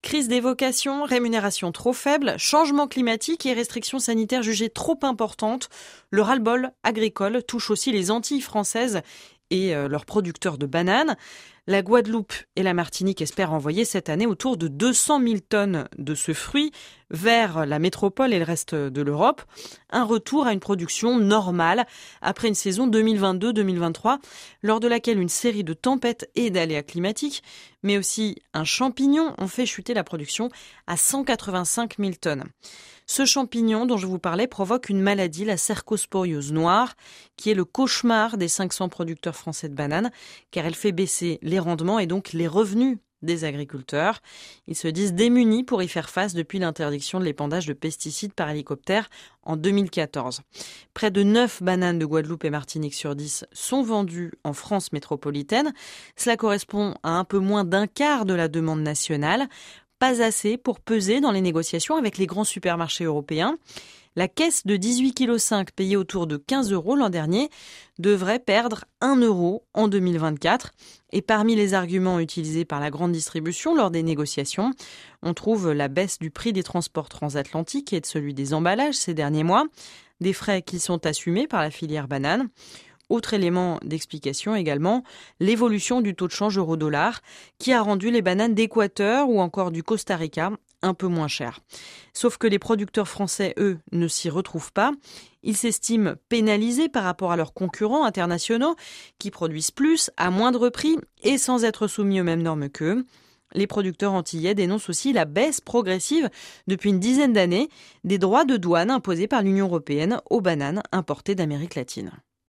Crise des vocations, rémunération trop faible, changement climatique et restrictions sanitaires jugées trop importantes, le ras-le-bol agricole touche aussi les Antilles françaises et euh, leurs producteurs de bananes. La Guadeloupe et la Martinique espèrent envoyer cette année autour de 200 000 tonnes de ce fruit vers la métropole et le reste de l'Europe. Un retour à une production normale après une saison 2022-2023 lors de laquelle une série de tempêtes et d'aléas climatiques, mais aussi un champignon ont fait chuter la production à 185 000 tonnes. Ce champignon dont je vous parlais provoque une maladie, la cercosporiose noire, qui est le cauchemar des 500 producteurs français de bananes, car elle fait baisser rendements et donc les revenus des agriculteurs. Ils se disent démunis pour y faire face depuis l'interdiction de l'épandage de pesticides par hélicoptère en 2014. Près de 9 bananes de Guadeloupe et Martinique sur 10 sont vendues en France métropolitaine. Cela correspond à un peu moins d'un quart de la demande nationale pas assez pour peser dans les négociations avec les grands supermarchés européens. La caisse de 18,5 kg payée autour de 15 euros l'an dernier devrait perdre 1 euro en 2024. Et parmi les arguments utilisés par la grande distribution lors des négociations, on trouve la baisse du prix des transports transatlantiques et de celui des emballages ces derniers mois, des frais qui sont assumés par la filière banane. Autre élément d'explication également, l'évolution du taux de change euro-dollar qui a rendu les bananes d'Équateur ou encore du Costa Rica un peu moins chères. Sauf que les producteurs français, eux, ne s'y retrouvent pas. Ils s'estiment pénalisés par rapport à leurs concurrents internationaux qui produisent plus, à moindre prix et sans être soumis aux mêmes normes qu'eux. Les producteurs antillais dénoncent aussi la baisse progressive depuis une dizaine d'années des droits de douane imposés par l'Union européenne aux bananes importées d'Amérique latine.